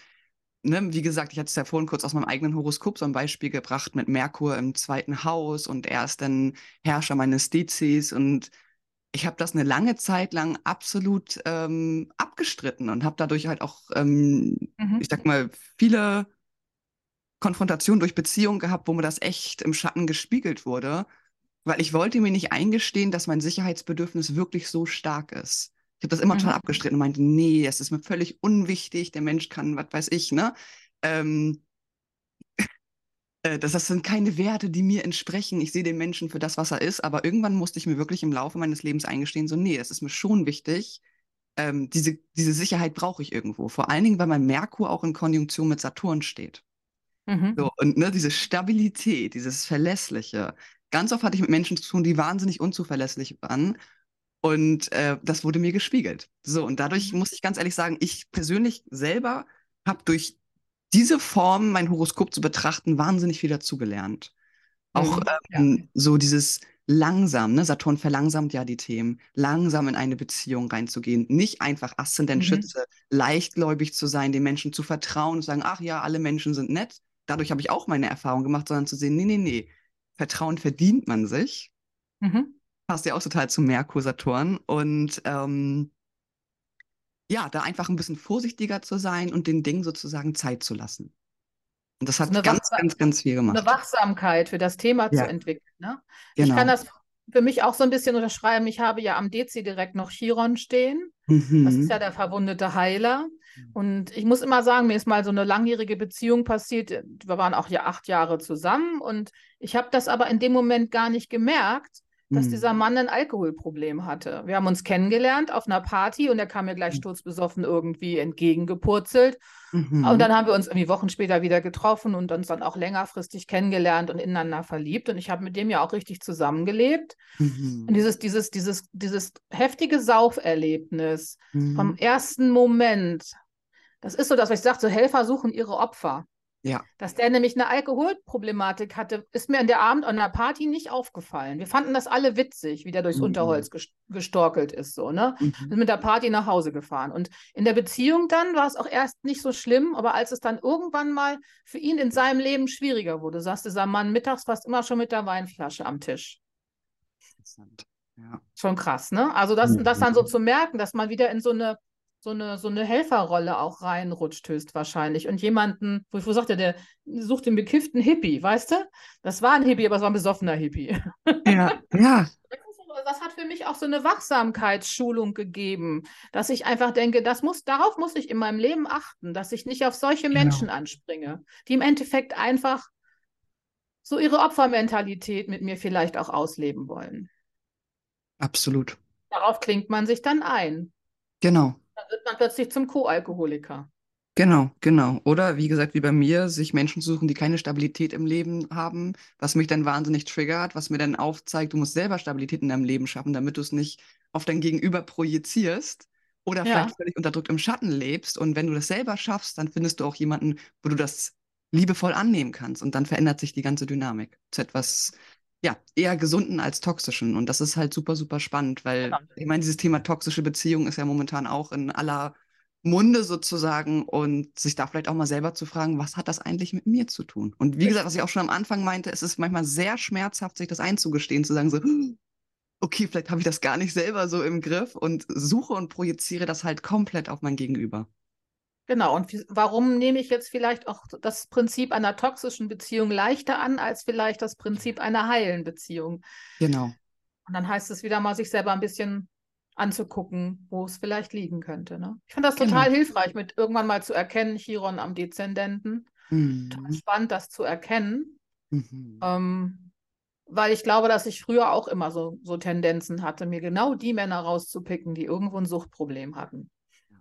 [SPEAKER 1] ne, wie gesagt, ich hatte es ja vorhin kurz aus meinem eigenen Horoskop so ein Beispiel gebracht mit Merkur im zweiten Haus und er ist dann Herrscher meines Dezis und ich habe das eine lange Zeit lang absolut ähm, abgestritten und habe dadurch halt auch, ähm, mhm. ich sag mal, viele Konfrontationen durch Beziehungen gehabt, wo mir das echt im Schatten gespiegelt wurde, weil ich wollte mir nicht eingestehen, dass mein Sicherheitsbedürfnis wirklich so stark ist. Ich habe das immer mhm. total abgestritten und meinte, nee, es ist mir völlig unwichtig, der Mensch kann, was weiß ich, ne? Ähm, äh, das, das sind keine Werte, die mir entsprechen. Ich sehe den Menschen für das, was er ist, aber irgendwann musste ich mir wirklich im Laufe meines Lebens eingestehen, so, nee, das ist mir schon wichtig. Ähm, diese, diese Sicherheit brauche ich irgendwo. Vor allen Dingen, weil mein Merkur auch in Konjunktion mit Saturn steht. Mhm. So, und ne, diese Stabilität, dieses Verlässliche. Ganz oft hatte ich mit Menschen zu tun, die wahnsinnig unzuverlässig waren. Und äh, das wurde mir gespiegelt. So, und dadurch mhm. muss ich ganz ehrlich sagen, ich persönlich selber habe durch diese Form, mein Horoskop zu betrachten, wahnsinnig viel dazugelernt. Auch mhm, ähm, ja. so dieses langsam, ne? Saturn verlangsamt ja die Themen, langsam in eine Beziehung reinzugehen, nicht einfach Aszendent Schütze, mhm. leichtgläubig zu sein, den Menschen zu vertrauen und zu sagen, ach ja, alle Menschen sind nett. Dadurch habe ich auch meine Erfahrung gemacht, sondern zu sehen, nee, nee, nee, Vertrauen verdient man sich. Mhm. Passt ja auch total zu Merkur, Saturn. Und ähm, ja, da einfach ein bisschen vorsichtiger zu sein und den Dingen sozusagen Zeit zu lassen. Und das hat also ganz, ganz, ganz viel gemacht.
[SPEAKER 2] Eine Wachsamkeit für das Thema ja. zu entwickeln. Ne? Genau. Ich kann das für mich auch so ein bisschen unterschreiben. Ich habe ja am Dezi direkt noch Chiron stehen. Mhm. Das ist ja der verwundete Heiler. Und ich muss immer sagen, mir ist mal so eine langjährige Beziehung passiert. Wir waren auch ja acht Jahre zusammen und ich habe das aber in dem Moment gar nicht gemerkt, dass mhm. dieser Mann ein Alkoholproblem hatte. Wir haben uns kennengelernt auf einer Party und er kam mir gleich mhm. sturzbesoffen irgendwie entgegengepurzelt. Mhm. Und dann haben wir uns irgendwie Wochen später wieder getroffen und uns dann auch längerfristig kennengelernt und ineinander verliebt. Und ich habe mit dem ja auch richtig zusammengelebt. Mhm. Und dieses, dieses, dieses, dieses heftige Sauferlebnis mhm. vom ersten Moment, das ist so das, was ich sage, so Helfer suchen ihre Opfer. Ja. Dass der nämlich eine Alkoholproblematik hatte, ist mir an der Abend an der Party nicht aufgefallen. Wir fanden das alle witzig, wie der durchs mhm. Unterholz gestorkelt ist, so, ne? Mhm. Sind mit der Party nach Hause gefahren. Und in der Beziehung dann war es auch erst nicht so schlimm, aber als es dann irgendwann mal für ihn in seinem Leben schwieriger wurde, saß dieser Mann mittags fast immer schon mit der Weinflasche am Tisch. Interessant. Ja. Schon krass, ne? Also das, mhm. das dann so zu merken, dass man wieder in so eine so eine, so eine Helferrolle auch reinrutscht, höchstwahrscheinlich. Und jemanden, wo ich wo sagte, der sucht den bekifften Hippie, weißt du? Das war ein Hippie, aber es war ein besoffener Hippie.
[SPEAKER 1] Ja, ja.
[SPEAKER 2] Das hat für mich auch so eine Wachsamkeitsschulung gegeben, dass ich einfach denke, das muss, darauf muss ich in meinem Leben achten, dass ich nicht auf solche genau. Menschen anspringe, die im Endeffekt einfach so ihre Opfermentalität mit mir vielleicht auch ausleben wollen.
[SPEAKER 1] Absolut.
[SPEAKER 2] Darauf klingt man sich dann ein.
[SPEAKER 1] Genau.
[SPEAKER 2] Dann wird man plötzlich zum Co-Alkoholiker.
[SPEAKER 1] Genau, genau. Oder wie gesagt, wie bei mir, sich Menschen suchen, die keine Stabilität im Leben haben, was mich dann wahnsinnig triggert, was mir dann aufzeigt, du musst selber Stabilität in deinem Leben schaffen, damit du es nicht auf dein Gegenüber projizierst oder ja. vielleicht völlig unterdrückt im Schatten lebst. Und wenn du das selber schaffst, dann findest du auch jemanden, wo du das liebevoll annehmen kannst. Und dann verändert sich die ganze Dynamik zu etwas ja, eher gesunden als toxischen. Und das ist halt super, super spannend, weil genau. ich meine, dieses Thema toxische Beziehung ist ja momentan auch in aller Munde sozusagen und sich da vielleicht auch mal selber zu fragen, was hat das eigentlich mit mir zu tun? Und wie gesagt, was ich auch schon am Anfang meinte, es ist manchmal sehr schmerzhaft, sich das einzugestehen, zu sagen so, okay, vielleicht habe ich das gar nicht selber so im Griff und suche und projiziere das halt komplett auf mein Gegenüber.
[SPEAKER 2] Genau, und warum nehme ich jetzt vielleicht auch das Prinzip einer toxischen Beziehung leichter an als vielleicht das Prinzip einer heilen Beziehung?
[SPEAKER 1] Genau.
[SPEAKER 2] Und dann heißt es wieder mal, sich selber ein bisschen anzugucken, wo es vielleicht liegen könnte. Ne? Ich finde das genau. total hilfreich, mit irgendwann mal zu erkennen, Chiron am Dezendenten. Mhm. Total spannend, das zu erkennen. Mhm. Ähm, weil ich glaube, dass ich früher auch immer so, so Tendenzen hatte, mir genau die Männer rauszupicken, die irgendwo ein Suchtproblem hatten. Ja,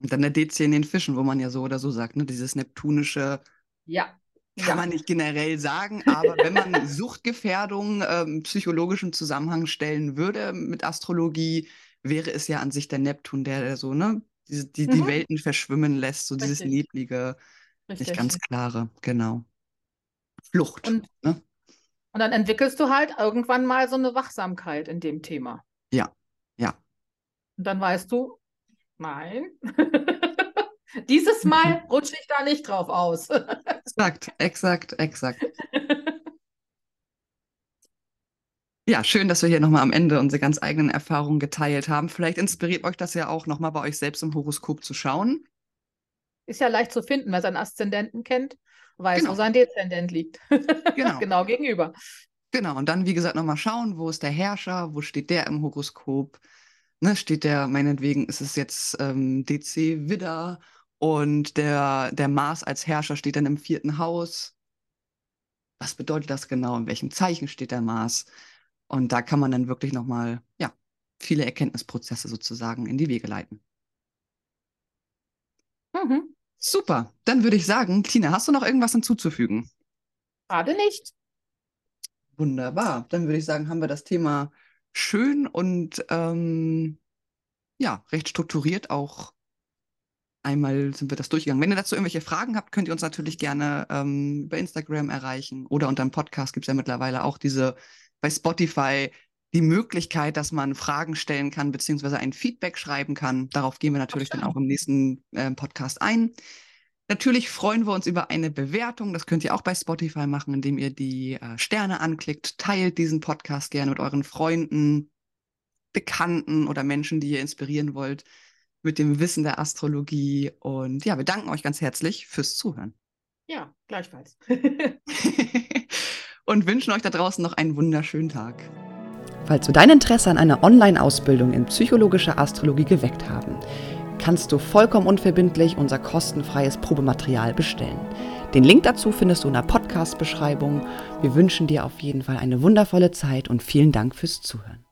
[SPEAKER 1] und dann der DC in den Fischen, wo man ja so oder so sagt, ne? Dieses neptunische
[SPEAKER 2] ja.
[SPEAKER 1] Kann ja. man nicht generell sagen, aber wenn man Suchtgefährdung ähm, psychologischen Zusammenhang stellen würde mit Astrologie, wäre es ja an sich der Neptun, der, der so, ne, die, die, mhm. die Welten verschwimmen lässt, so Richtig. dieses neblige, Richtig. nicht ganz klare, genau. Flucht.
[SPEAKER 2] Und, ne? und dann entwickelst du halt irgendwann mal so eine Wachsamkeit in dem Thema.
[SPEAKER 1] Ja, ja.
[SPEAKER 2] Und dann weißt du, nein. Dieses Mal rutsche ich da nicht drauf aus.
[SPEAKER 1] exakt, exakt, exakt. Ja, schön, dass wir hier nochmal am Ende unsere ganz eigenen Erfahrungen geteilt haben. Vielleicht inspiriert euch das ja auch nochmal bei euch selbst im Horoskop zu schauen.
[SPEAKER 2] Ist ja leicht zu finden, wer seinen Aszendenten kennt, weiß, genau. wo sein Dezendent liegt. Genau. genau gegenüber.
[SPEAKER 1] Genau, und dann, wie gesagt, nochmal schauen, wo ist der Herrscher, wo steht der im Horoskop. Ne, steht der, meinetwegen ist es jetzt ähm, DC Widder und der, der Mars als Herrscher steht dann im vierten Haus. Was bedeutet das genau? In welchem Zeichen steht der Mars? Und da kann man dann wirklich nochmal, ja, viele Erkenntnisprozesse sozusagen in die Wege leiten. Mhm. Super. Dann würde ich sagen, Tina, hast du noch irgendwas hinzuzufügen?
[SPEAKER 2] Gerade nicht.
[SPEAKER 1] Wunderbar. Dann würde ich sagen, haben wir das Thema schön und ähm, ja, recht strukturiert auch einmal sind wir das durchgegangen. Wenn ihr dazu irgendwelche Fragen habt, könnt ihr uns natürlich gerne ähm, über Instagram erreichen oder unter dem Podcast gibt es ja mittlerweile auch diese bei Spotify die Möglichkeit, dass man Fragen stellen kann, beziehungsweise ein Feedback schreiben kann. Darauf gehen wir natürlich dann auch im nächsten äh, Podcast ein. Natürlich freuen wir uns über eine Bewertung. Das könnt ihr auch bei Spotify machen, indem ihr die äh, Sterne anklickt. Teilt diesen Podcast gerne mit euren Freunden, Bekannten oder Menschen, die ihr inspirieren wollt mit dem Wissen der Astrologie. Und ja, wir danken euch ganz herzlich fürs Zuhören.
[SPEAKER 2] Ja, gleichfalls.
[SPEAKER 1] und wünschen euch da draußen noch einen wunderschönen Tag. Falls wir dein Interesse an einer Online-Ausbildung in psychologischer Astrologie geweckt haben, kannst du vollkommen unverbindlich unser kostenfreies Probematerial bestellen. Den Link dazu findest du in der Podcast-Beschreibung. Wir wünschen dir auf jeden Fall eine wundervolle Zeit und vielen Dank fürs Zuhören.